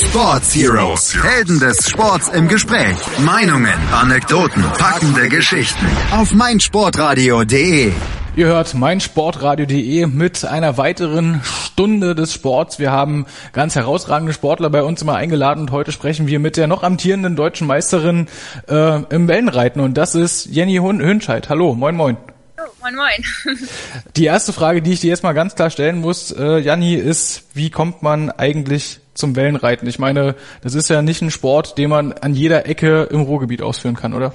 Sports Heroes. Helden des Sports im Gespräch. Meinungen, Anekdoten, packende Geschichten. Auf meinsportradio.de. Ihr hört meinsportradio.de mit einer weiteren Stunde des Sports. Wir haben ganz herausragende Sportler bei uns immer eingeladen und heute sprechen wir mit der noch amtierenden deutschen Meisterin äh, im Wellenreiten und das ist Jenny Hünscheid. Hallo, moin moin. Oh, moin moin. Die erste Frage, die ich dir jetzt mal ganz klar stellen muss, äh, Janni, ist, wie kommt man eigentlich zum Wellenreiten? Ich meine, das ist ja nicht ein Sport, den man an jeder Ecke im Ruhrgebiet ausführen kann, oder?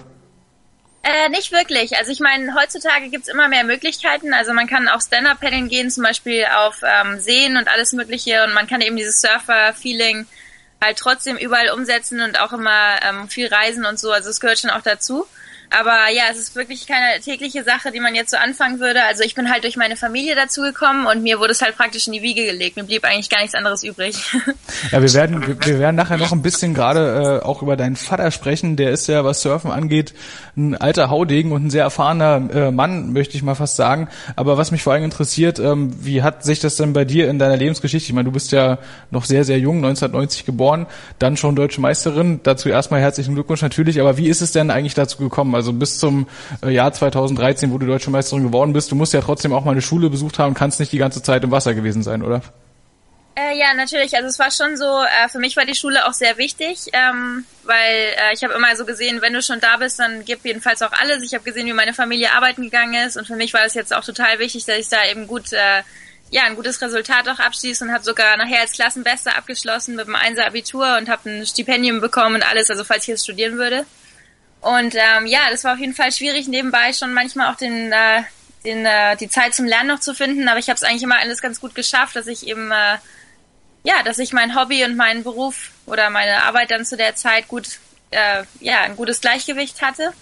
Äh, nicht wirklich. Also ich meine, heutzutage gibt's immer mehr Möglichkeiten. Also man kann auch Stand-Up-Paddeln gehen, zum Beispiel auf ähm, Seen und alles Mögliche. Und man kann eben dieses Surfer-Feeling halt trotzdem überall umsetzen und auch immer ähm, viel reisen und so. Also es gehört schon auch dazu. Aber ja, es ist wirklich keine tägliche Sache, die man jetzt so anfangen würde. Also ich bin halt durch meine Familie dazu gekommen und mir wurde es halt praktisch in die Wiege gelegt. Mir blieb eigentlich gar nichts anderes übrig. Ja, wir werden, wir, wir werden nachher noch ein bisschen gerade äh, auch über deinen Vater sprechen. Der ist ja, was Surfen angeht, ein alter Haudegen und ein sehr erfahrener äh, Mann, möchte ich mal fast sagen. Aber was mich vor allem interessiert, ähm, wie hat sich das denn bei dir in deiner Lebensgeschichte? Ich meine, du bist ja noch sehr, sehr jung, 1990 geboren, dann schon deutsche Meisterin. Dazu erstmal herzlichen Glückwunsch natürlich. Aber wie ist es denn eigentlich dazu gekommen? Also bis zum äh, Jahr 2013, wo du deutsche Meisterin geworden bist, du musst ja trotzdem auch mal eine Schule besucht haben, kannst nicht die ganze Zeit im Wasser gewesen sein, oder? Äh, ja, natürlich. Also es war schon so, äh, für mich war die Schule auch sehr wichtig, ähm, weil äh, ich habe immer so gesehen, wenn du schon da bist, dann gib jedenfalls auch alles. Ich habe gesehen, wie meine Familie arbeiten gegangen ist und für mich war es jetzt auch total wichtig, dass ich da eben gut, äh, ja, ein gutes Resultat auch abschließe und habe sogar nachher als Klassenbester abgeschlossen mit dem Einser Abitur und habe ein Stipendium bekommen und alles, also falls ich jetzt studieren würde. Und ähm, ja, das war auf jeden Fall schwierig, nebenbei schon manchmal auch den, äh, den, äh, die Zeit zum Lernen noch zu finden. Aber ich habe es eigentlich immer alles ganz gut geschafft, dass ich eben, äh, ja, dass ich mein Hobby und meinen Beruf oder meine Arbeit dann zu der Zeit gut, äh, ja, ein gutes Gleichgewicht hatte.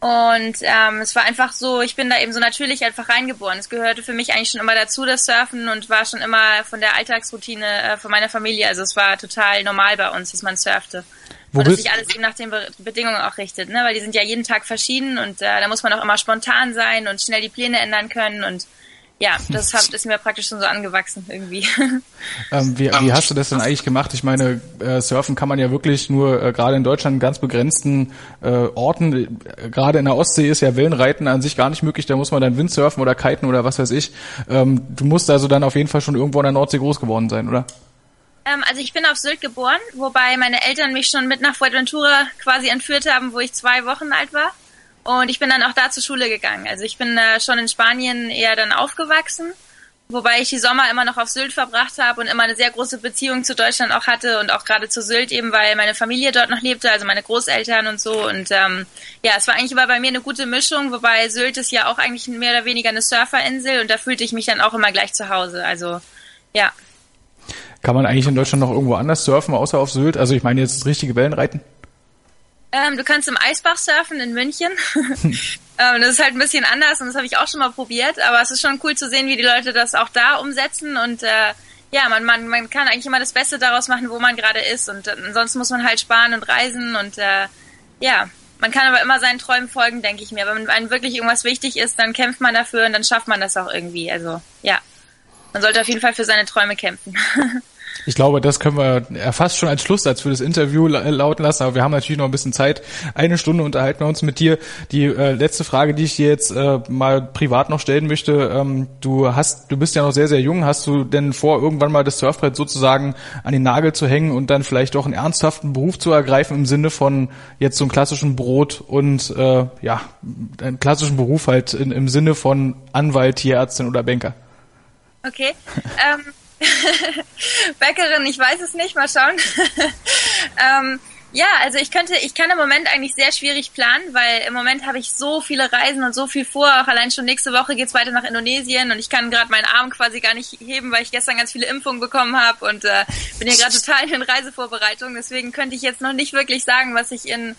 Und ähm, es war einfach so, ich bin da eben so natürlich einfach reingeboren. Es gehörte für mich eigentlich schon immer dazu, das Surfen und war schon immer von der Alltagsroutine äh, von meiner Familie. Also es war total normal bei uns, dass man surfte. Wo und dass sich alles eben nach den Be Bedingungen auch richtet, ne? Weil die sind ja jeden Tag verschieden und äh, da muss man auch immer spontan sein und schnell die Pläne ändern können und ja, das hat, ist mir praktisch schon so angewachsen irgendwie. Ähm, wie, wie hast du das denn eigentlich gemacht? Ich meine, äh, surfen kann man ja wirklich nur äh, gerade in Deutschland in ganz begrenzten äh, Orten. Gerade in der Ostsee ist ja Wellenreiten an sich gar nicht möglich. Da muss man dann Windsurfen oder kiten oder was weiß ich. Ähm, du musst also dann auf jeden Fall schon irgendwo in der Nordsee groß geworden sein, oder? Ähm, also ich bin auf Sylt geboren, wobei meine Eltern mich schon mit nach Fuerteventura quasi entführt haben, wo ich zwei Wochen alt war. Und ich bin dann auch da zur Schule gegangen. Also ich bin äh, schon in Spanien eher dann aufgewachsen, wobei ich die Sommer immer noch auf Sylt verbracht habe und immer eine sehr große Beziehung zu Deutschland auch hatte und auch gerade zu Sylt eben, weil meine Familie dort noch lebte, also meine Großeltern und so. Und ähm, ja, es war eigentlich immer bei mir eine gute Mischung, wobei Sylt ist ja auch eigentlich mehr oder weniger eine Surferinsel und da fühlte ich mich dann auch immer gleich zu Hause. Also ja. Kann man eigentlich in Deutschland noch irgendwo anders surfen, außer auf Sylt? Also ich meine jetzt das richtige Wellenreiten? Ähm, du kannst im Eisbach surfen in München. ähm, das ist halt ein bisschen anders und das habe ich auch schon mal probiert, aber es ist schon cool zu sehen, wie die Leute das auch da umsetzen und äh, ja, man, man, man kann eigentlich immer das Beste daraus machen, wo man gerade ist und äh, ansonsten muss man halt sparen und reisen und äh, ja, man kann aber immer seinen Träumen folgen, denke ich mir. Wenn einem wirklich irgendwas wichtig ist, dann kämpft man dafür und dann schafft man das auch irgendwie. Also ja, man sollte auf jeden Fall für seine Träume kämpfen. Ich glaube, das können wir fast schon als Schlusssatz für das Interview lauten lassen, aber wir haben natürlich noch ein bisschen Zeit. Eine Stunde unterhalten wir uns mit dir. Die äh, letzte Frage, die ich dir jetzt äh, mal privat noch stellen möchte, ähm, du hast, du bist ja noch sehr, sehr jung. Hast du denn vor, irgendwann mal das Surfbrett sozusagen an den Nagel zu hängen und dann vielleicht auch einen ernsthaften Beruf zu ergreifen im Sinne von jetzt so einem klassischen Brot und äh, ja, einen klassischen Beruf halt in, im Sinne von Anwalt, Tierärztin oder Banker? Okay. ähm Bäckerin, ich weiß es nicht, mal schauen. ähm, ja, also ich könnte, ich kann im Moment eigentlich sehr schwierig planen, weil im Moment habe ich so viele Reisen und so viel vor. Auch allein schon nächste Woche geht's weiter nach Indonesien und ich kann gerade meinen Arm quasi gar nicht heben, weil ich gestern ganz viele Impfungen bekommen habe und äh, bin hier gerade total in den Reisevorbereitungen. Deswegen könnte ich jetzt noch nicht wirklich sagen, was ich in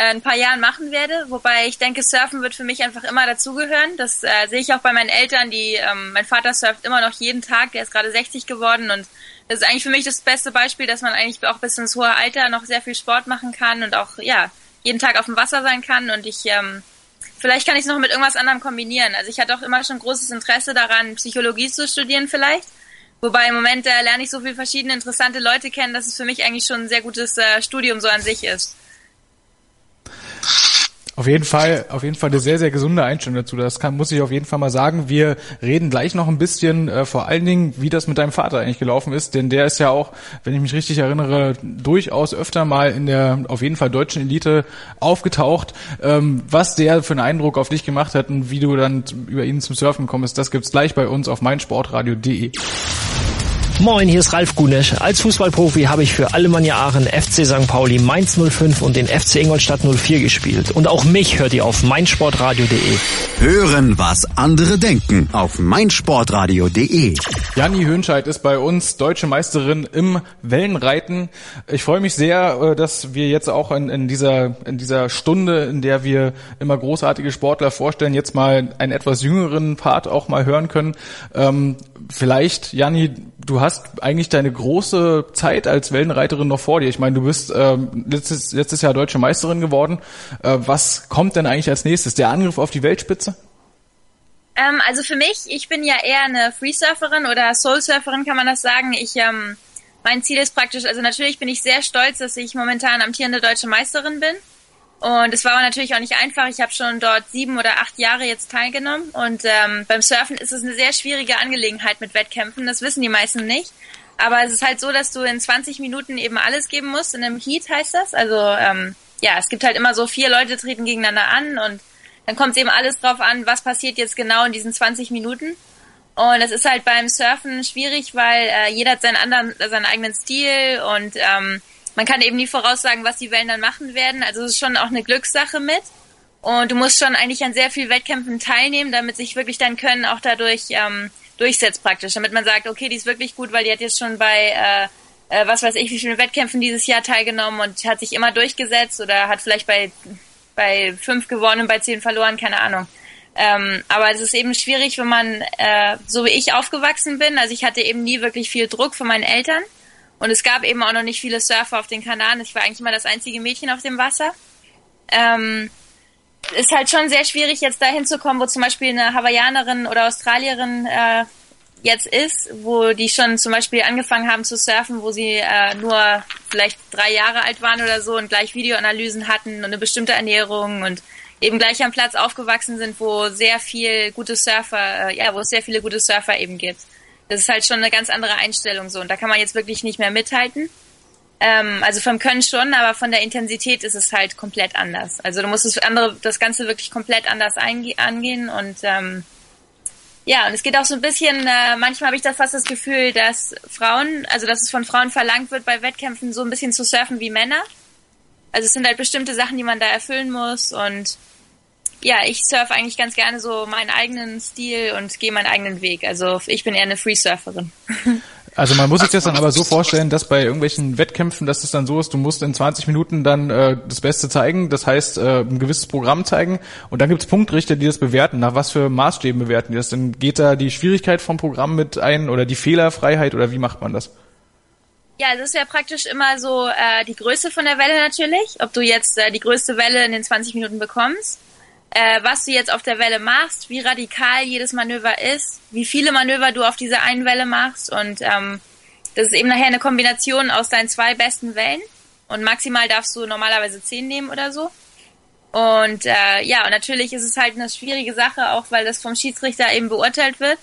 ein paar Jahren machen werde. Wobei ich denke, Surfen wird für mich einfach immer dazugehören. Das äh, sehe ich auch bei meinen Eltern, die, ähm, mein Vater surft immer noch jeden Tag, der ist gerade 60 geworden und das ist eigentlich für mich das beste Beispiel, dass man eigentlich auch bis ins hohe Alter noch sehr viel Sport machen kann und auch, ja, jeden Tag auf dem Wasser sein kann und ich, ähm, vielleicht kann ich es noch mit irgendwas anderem kombinieren. Also ich hatte auch immer schon großes Interesse daran, Psychologie zu studieren vielleicht Wobei im Moment äh, lerne ich so viele verschiedene interessante Leute kennen, dass es für mich eigentlich schon ein sehr gutes äh, Studium so an sich ist. Auf jeden Fall, auf jeden Fall eine sehr, sehr gesunde Einstellung dazu. Das kann, muss ich auf jeden Fall mal sagen. Wir reden gleich noch ein bisschen, äh, vor allen Dingen, wie das mit deinem Vater eigentlich gelaufen ist, denn der ist ja auch, wenn ich mich richtig erinnere, durchaus öfter mal in der, auf jeden Fall deutschen Elite aufgetaucht. Ähm, was der für einen Eindruck auf dich gemacht hat und wie du dann über ihn zum Surfen gekommen bist, das gibt's gleich bei uns auf meinsportradio.de. Moin, hier ist Ralf Gunesch. Als Fußballprofi habe ich für Alemannia Aachen, FC St. Pauli, Mainz 05 und den FC Ingolstadt 04 gespielt. Und auch mich hört ihr auf meinsportradio.de. Hören, was andere denken auf meinsportradio.de. Janni Hönscheid ist bei uns deutsche Meisterin im Wellenreiten. Ich freue mich sehr, äh, dass wir jetzt auch in, in, dieser, in dieser Stunde, in der wir immer großartige Sportler vorstellen, jetzt mal einen etwas jüngeren Part auch mal hören können. Ähm, vielleicht, Janni, du hast eigentlich deine große Zeit als Wellenreiterin noch vor dir. Ich meine, du bist ähm, letztes, letztes Jahr deutsche Meisterin geworden. Äh, was kommt denn eigentlich als nächstes? Der Angriff auf die Weltspitze? Ähm, also für mich, ich bin ja eher eine Freesurferin oder Soulsurferin, kann man das sagen. Ich ähm, mein Ziel ist praktisch, also natürlich bin ich sehr stolz, dass ich momentan amtierende deutsche Meisterin bin. Und es war natürlich auch nicht einfach. Ich habe schon dort sieben oder acht Jahre jetzt teilgenommen. Und ähm, beim Surfen ist es eine sehr schwierige Angelegenheit mit Wettkämpfen. Das wissen die meisten nicht. Aber es ist halt so, dass du in 20 Minuten eben alles geben musst. In einem Heat heißt das. Also ähm, ja, es gibt halt immer so vier Leute treten gegeneinander an und dann kommt eben alles drauf an, was passiert jetzt genau in diesen 20 Minuten. Und es ist halt beim Surfen schwierig, weil äh, jeder hat seinen anderen, seinen eigenen Stil und ähm, man kann eben nie voraussagen, was die Wellen dann machen werden. Also es ist schon auch eine Glückssache mit. Und du musst schon eigentlich an sehr vielen Wettkämpfen teilnehmen, damit sich wirklich dein Können auch dadurch ähm, durchsetzt praktisch. Damit man sagt, okay, die ist wirklich gut, weil die hat jetzt schon bei äh, äh, was weiß ich, wie vielen Wettkämpfen dieses Jahr teilgenommen und hat sich immer durchgesetzt oder hat vielleicht bei, bei fünf gewonnen, bei zehn verloren, keine Ahnung. Ähm, aber es ist eben schwierig, wenn man, äh, so wie ich aufgewachsen bin, also ich hatte eben nie wirklich viel Druck von meinen Eltern. Und es gab eben auch noch nicht viele Surfer auf den Kanaren. Ich war eigentlich immer das einzige Mädchen auf dem Wasser. Ähm, ist halt schon sehr schwierig, jetzt dahin zu kommen, wo zum Beispiel eine Hawaiianerin oder Australierin äh, jetzt ist, wo die schon zum Beispiel angefangen haben zu surfen, wo sie äh, nur vielleicht drei Jahre alt waren oder so und gleich Videoanalysen hatten und eine bestimmte Ernährung und eben gleich am Platz aufgewachsen sind, wo sehr viel gute Surfer, äh, ja, wo es sehr viele gute Surfer eben gibt. Das ist halt schon eine ganz andere Einstellung so und da kann man jetzt wirklich nicht mehr mithalten. Ähm, also vom Können schon, aber von der Intensität ist es halt komplett anders. Also du musst das andere, das Ganze wirklich komplett anders angehen und ähm, ja, und es geht auch so ein bisschen, äh, manchmal habe ich da fast das Gefühl, dass Frauen, also dass es von Frauen verlangt wird, bei Wettkämpfen so ein bisschen zu surfen wie Männer. Also es sind halt bestimmte Sachen, die man da erfüllen muss und ja, ich surfe eigentlich ganz gerne so meinen eigenen Stil und gehe meinen eigenen Weg. Also ich bin eher eine Free-Surferin. Also man muss sich das dann aber so vorstellen, dass bei irgendwelchen Wettkämpfen, dass es dann so ist, du musst in 20 Minuten dann äh, das Beste zeigen, das heißt äh, ein gewisses Programm zeigen und dann gibt's Punktrichter, die das bewerten. Nach was für Maßstäben bewerten die das? Dann geht da die Schwierigkeit vom Programm mit ein oder die Fehlerfreiheit oder wie macht man das? Ja, das ist ja praktisch immer so äh, die Größe von der Welle natürlich, ob du jetzt äh, die größte Welle in den 20 Minuten bekommst äh, was du jetzt auf der Welle machst, wie radikal jedes Manöver ist, wie viele Manöver du auf dieser einen Welle machst und ähm, das ist eben nachher eine Kombination aus deinen zwei besten Wellen und maximal darfst du normalerweise zehn nehmen oder so. Und äh, ja, und natürlich ist es halt eine schwierige Sache, auch weil das vom Schiedsrichter eben beurteilt wird.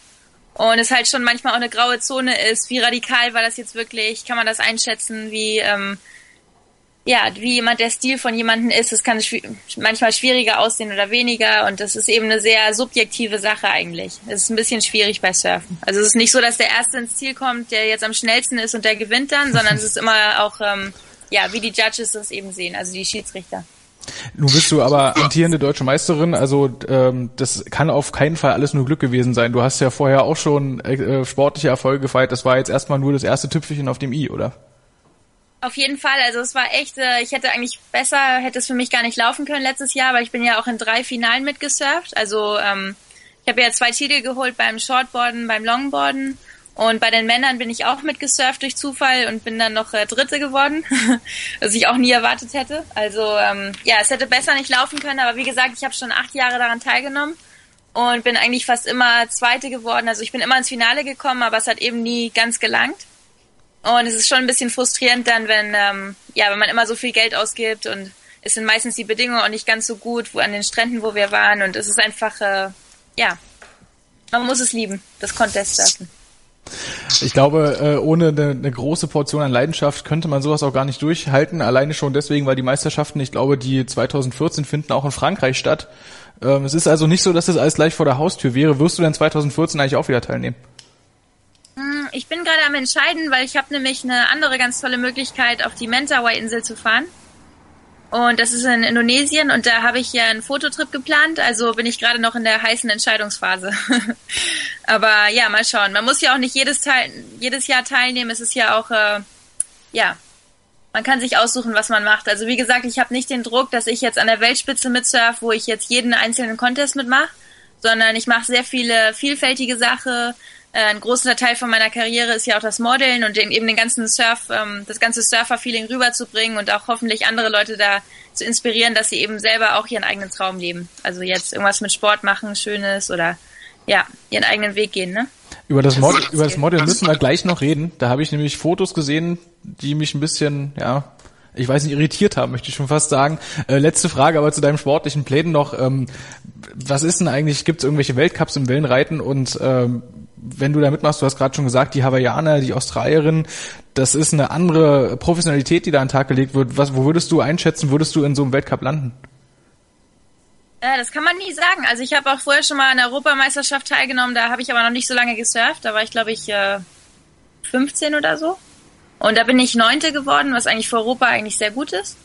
Und es halt schon manchmal auch eine graue Zone ist, wie radikal war das jetzt wirklich, kann man das einschätzen, wie ähm, ja, wie jemand der Stil von jemandem ist. Es kann schw manchmal schwieriger aussehen oder weniger und das ist eben eine sehr subjektive Sache eigentlich. Es ist ein bisschen schwierig bei Surfen. Also es ist nicht so, dass der Erste ins Ziel kommt, der jetzt am schnellsten ist und der gewinnt dann, sondern es ist immer auch, ähm, ja, wie die Judges das eben sehen, also die Schiedsrichter. Nun bist du aber amtierende deutsche Meisterin, also ähm, das kann auf keinen Fall alles nur Glück gewesen sein. Du hast ja vorher auch schon äh, sportliche Erfolge gefeiert. Das war jetzt erstmal nur das erste Tüpfelchen auf dem i, oder? Auf jeden Fall, also es war echt, äh, ich hätte eigentlich besser, hätte es für mich gar nicht laufen können letztes Jahr, weil ich bin ja auch in drei Finalen mitgesurft. Also ähm, ich habe ja zwei Titel geholt beim Shortboarden, beim Longboarden und bei den Männern bin ich auch mitgesurft durch Zufall und bin dann noch äh, Dritte geworden, was ich auch nie erwartet hätte. Also ähm, ja, es hätte besser nicht laufen können, aber wie gesagt, ich habe schon acht Jahre daran teilgenommen und bin eigentlich fast immer Zweite geworden. Also ich bin immer ins Finale gekommen, aber es hat eben nie ganz gelangt. Und es ist schon ein bisschen frustrierend dann, wenn, ähm, ja, wenn man immer so viel Geld ausgibt und es sind meistens die Bedingungen auch nicht ganz so gut, wo an den Stränden, wo wir waren. Und es ist einfach, äh, ja, man muss es lieben, das Contest surfen. Ich glaube, äh, ohne eine, große Portion an Leidenschaft könnte man sowas auch gar nicht durchhalten. Alleine schon deswegen, weil die Meisterschaften, ich glaube, die 2014 finden auch in Frankreich statt. Ähm, es ist also nicht so, dass das alles gleich vor der Haustür wäre. Wirst du denn 2014 eigentlich auch wieder teilnehmen? Hm, ich bin gerade am entscheiden, weil ich habe nämlich eine andere ganz tolle Möglichkeit, auf die Mentawai-Insel zu fahren. Und das ist in Indonesien und da habe ich ja einen Fototrip geplant, also bin ich gerade noch in der heißen Entscheidungsphase. Aber ja, mal schauen. Man muss ja auch nicht jedes, Teil, jedes Jahr teilnehmen. Es ist ja auch, äh, ja, man kann sich aussuchen, was man macht. Also wie gesagt, ich habe nicht den Druck, dass ich jetzt an der Weltspitze mitsurf, wo ich jetzt jeden einzelnen Contest mitmache, sondern ich mache sehr viele vielfältige Sachen, ein großer Teil von meiner Karriere ist ja auch das Modeln und eben den ganzen Surf, ähm, das ganze Surfer-Feeling rüberzubringen und auch hoffentlich andere Leute da zu inspirieren, dass sie eben selber auch ihren eigenen Traum leben. Also jetzt irgendwas mit Sport machen, Schönes oder ja, ihren eigenen Weg gehen, ne? Über das, Mod über das Model müssen wir gleich noch reden. Da habe ich nämlich Fotos gesehen, die mich ein bisschen, ja, ich weiß nicht, irritiert haben, möchte ich schon fast sagen. Äh, letzte Frage aber zu deinem sportlichen Plänen noch. Ähm, was ist denn eigentlich, gibt es irgendwelche Weltcups im Wellenreiten und ähm, wenn du da mitmachst, du hast gerade schon gesagt, die Hawaiianer, die Australierin, das ist eine andere Professionalität, die da an den Tag gelegt wird. Was, wo würdest du einschätzen, würdest du in so einem Weltcup landen? Äh, das kann man nie sagen. Also ich habe auch vorher schon mal an der Europameisterschaft teilgenommen, da habe ich aber noch nicht so lange gesurft. Da war ich, glaube ich, 15 äh, oder so. Und da bin ich Neunte geworden, was eigentlich für Europa eigentlich sehr gut ist.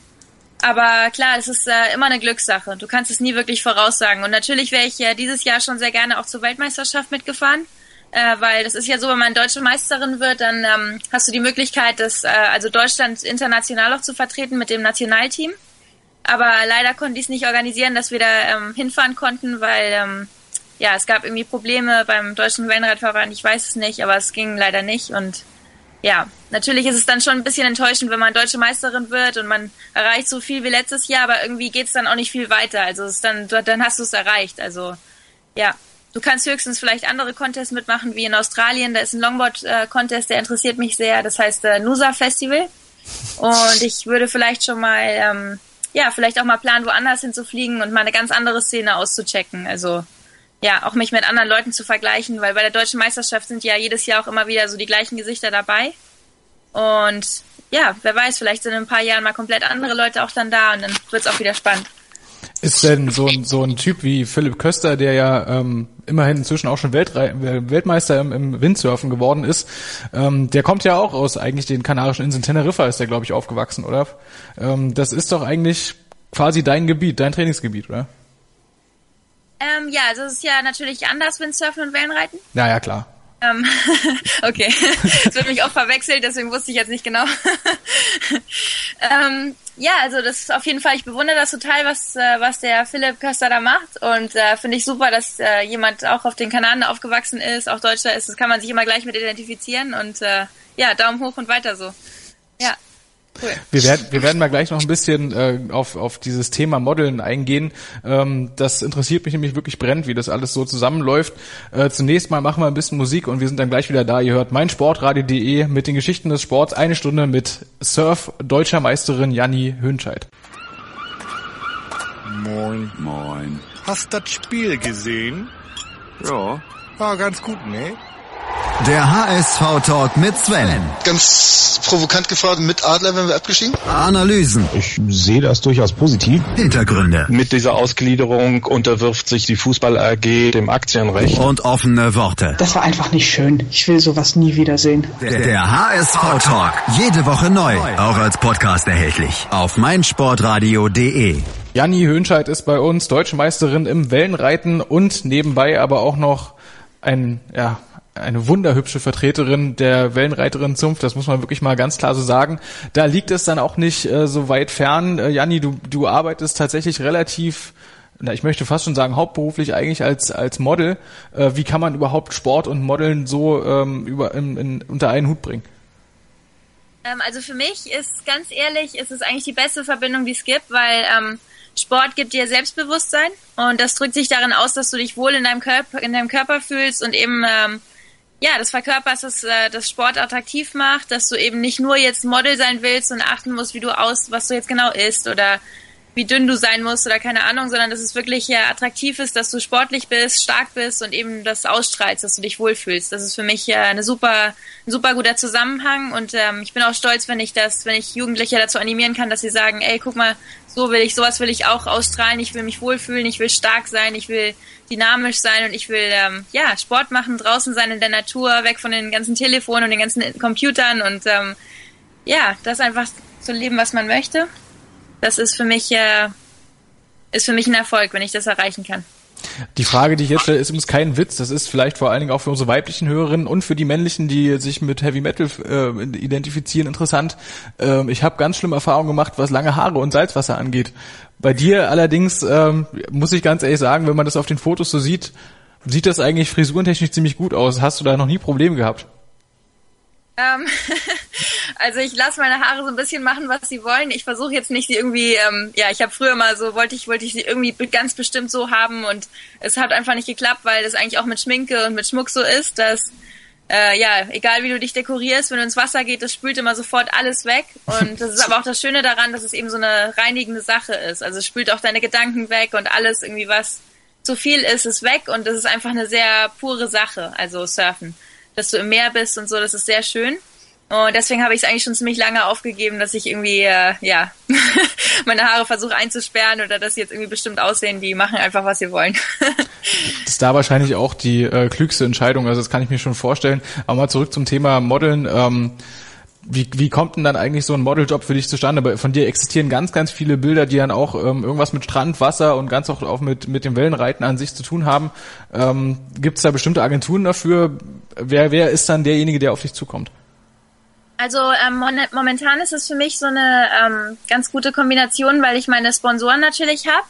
Aber klar, es ist äh, immer eine Glückssache. Du kannst es nie wirklich voraussagen. Und natürlich wäre ich äh, dieses Jahr schon sehr gerne auch zur Weltmeisterschaft mitgefahren äh, weil das ist ja so, wenn man deutsche Meisterin wird, dann ähm, hast du die Möglichkeit, das, äh, also Deutschland international auch zu vertreten mit dem Nationalteam. Aber leider konnte ich es nicht organisieren, dass wir da ähm, hinfahren konnten, weil ähm, ja, es gab irgendwie Probleme beim deutschen Wellenradverband, ich weiß es nicht, aber es ging leider nicht und ja, natürlich ist es dann schon ein bisschen enttäuschend, wenn man deutsche Meisterin wird und man erreicht so viel wie letztes Jahr, aber irgendwie geht's dann auch nicht viel weiter. Also es dann, dann hast du es erreicht. Also ja, Du kannst höchstens vielleicht andere Contests mitmachen, wie in Australien. Da ist ein Longboard-Contest, der interessiert mich sehr. Das heißt äh, Nusa Festival. Und ich würde vielleicht schon mal, ähm, ja, vielleicht auch mal planen, woanders hinzufliegen und mal eine ganz andere Szene auszuchecken. Also ja, auch mich mit anderen Leuten zu vergleichen, weil bei der deutschen Meisterschaft sind ja jedes Jahr auch immer wieder so die gleichen Gesichter dabei. Und ja, wer weiß, vielleicht sind in ein paar Jahren mal komplett andere Leute auch dann da und dann wird's auch wieder spannend. Ist denn so ein, so ein Typ wie Philipp Köster, der ja ähm, immerhin inzwischen auch schon Weltre Weltmeister im, im Windsurfen geworden ist, ähm, der kommt ja auch aus eigentlich den Kanarischen Inseln. Teneriffa ist der, glaube ich, aufgewachsen, oder? Ähm, das ist doch eigentlich quasi dein Gebiet, dein Trainingsgebiet, oder? Ähm, ja, also es ist ja natürlich anders, Windsurfen und Wellenreiten. Ja, ja, klar. Ähm, okay, es wird mich auch verwechselt, deswegen wusste ich jetzt nicht genau. ähm, ja, also das ist auf jeden Fall, ich bewundere das total, was, äh, was der Philipp Köster da macht und äh, finde ich super, dass äh, jemand auch auf den Kanaren aufgewachsen ist, auch Deutscher ist, das kann man sich immer gleich mit identifizieren und äh, ja, Daumen hoch und weiter so. Ja. Cool. Wir werden, wir werden mal gleich noch ein bisschen äh, auf, auf dieses Thema Modeln eingehen. Ähm, das interessiert mich nämlich wirklich brennend, wie das alles so zusammenläuft. Äh, zunächst mal machen wir ein bisschen Musik und wir sind dann gleich wieder da. Ihr hört meinsportradio.de mit den Geschichten des Sports. Eine Stunde mit Surf deutscher Meisterin Janni Hönscheid. Moin. Moin. Hast das Spiel gesehen? Ja. War ganz gut, ne? Der HSV-Talk mit Sven. Ganz provokant gefragt, mit Adler wenn wir abgestiegen? Analysen. Ich sehe das durchaus positiv. Hintergründe. Mit dieser Ausgliederung unterwirft sich die Fußball AG dem Aktienrecht. Und offene Worte. Das war einfach nicht schön. Ich will sowas nie wiedersehen. Der, der HSV-Talk. Jede Woche neu. Auch als Podcast erhältlich. Auf meinsportradio.de. Janni Hönscheid ist bei uns Deutsche Meisterin im Wellenreiten und nebenbei aber auch noch ein, ja, eine wunderhübsche Vertreterin der Wellenreiterin Zunft, das muss man wirklich mal ganz klar so sagen. Da liegt es dann auch nicht äh, so weit fern. Äh, Janni, du, du arbeitest tatsächlich relativ, na, ich möchte fast schon sagen, hauptberuflich eigentlich als, als Model. Äh, wie kann man überhaupt Sport und Modeln so ähm, über, in, in, unter einen Hut bringen? Ähm, also für mich ist ganz ehrlich, ist es eigentlich die beste Verbindung, die es gibt, weil ähm, Sport gibt dir Selbstbewusstsein und das drückt sich darin aus, dass du dich wohl in deinem Körper, in deinem Körper fühlst und eben ähm, ja, das verkörperst, dass äh, das Sport attraktiv macht, dass du eben nicht nur jetzt Model sein willst und achten musst, wie du aus, was du jetzt genau isst oder wie dünn du sein musst oder keine Ahnung, sondern dass es wirklich ja attraktiv ist, dass du sportlich bist, stark bist und eben das ausstrahlst, dass du dich wohlfühlst. Das ist für mich äh, eine super, ein super guter Zusammenhang und ähm, ich bin auch stolz, wenn ich das, wenn ich Jugendliche dazu animieren kann, dass sie sagen, ey, guck mal, so will ich, sowas will ich auch ausstrahlen, ich will mich wohlfühlen, ich will stark sein, ich will dynamisch sein und ich will ähm, ja Sport machen, draußen sein in der Natur, weg von den ganzen Telefonen und den ganzen Computern und ähm, ja, das einfach zu leben, was man möchte das ist für mich äh, ist für mich ein Erfolg, wenn ich das erreichen kann. Die Frage, die ich jetzt stelle, ist übrigens kein Witz. Das ist vielleicht vor allen Dingen auch für unsere weiblichen Hörerinnen und für die männlichen, die sich mit Heavy Metal äh, identifizieren, interessant. Ähm, ich habe ganz schlimme Erfahrungen gemacht, was lange Haare und Salzwasser angeht. Bei dir allerdings ähm, muss ich ganz ehrlich sagen, wenn man das auf den Fotos so sieht, sieht das eigentlich frisurentechnisch ziemlich gut aus. Hast du da noch nie Probleme gehabt? Ähm, also ich lasse meine Haare so ein bisschen machen, was sie wollen. Ich versuche jetzt nicht sie irgendwie, ähm, ja, ich habe früher mal so, wollte ich, wollte ich sie irgendwie ganz bestimmt so haben und es hat einfach nicht geklappt, weil das eigentlich auch mit Schminke und mit Schmuck so ist, dass äh, ja, egal wie du dich dekorierst, wenn du ins Wasser geht, das spült immer sofort alles weg. Und das ist aber auch das Schöne daran, dass es eben so eine reinigende Sache ist. Also es spült auch deine Gedanken weg und alles irgendwie, was zu viel ist, ist weg und das ist einfach eine sehr pure Sache, also Surfen dass du im Meer bist und so, das ist sehr schön. Und deswegen habe ich es eigentlich schon ziemlich lange aufgegeben, dass ich irgendwie, äh, ja, meine Haare versuche einzusperren oder dass sie jetzt irgendwie bestimmt aussehen. Die machen einfach, was sie wollen. das ist da wahrscheinlich auch die äh, klügste Entscheidung. Also das kann ich mir schon vorstellen. Aber mal zurück zum Thema Modeln. Ähm, wie, wie kommt denn dann eigentlich so ein Modeljob für dich zustande? Von dir existieren ganz, ganz viele Bilder, die dann auch ähm, irgendwas mit Strand, Wasser und ganz auch, auch mit, mit dem Wellenreiten an sich zu tun haben. Ähm, Gibt es da bestimmte Agenturen dafür? Wer, wer ist dann derjenige, der auf dich zukommt? Also ähm, momentan ist es für mich so eine ähm, ganz gute Kombination, weil ich meine Sponsoren natürlich habe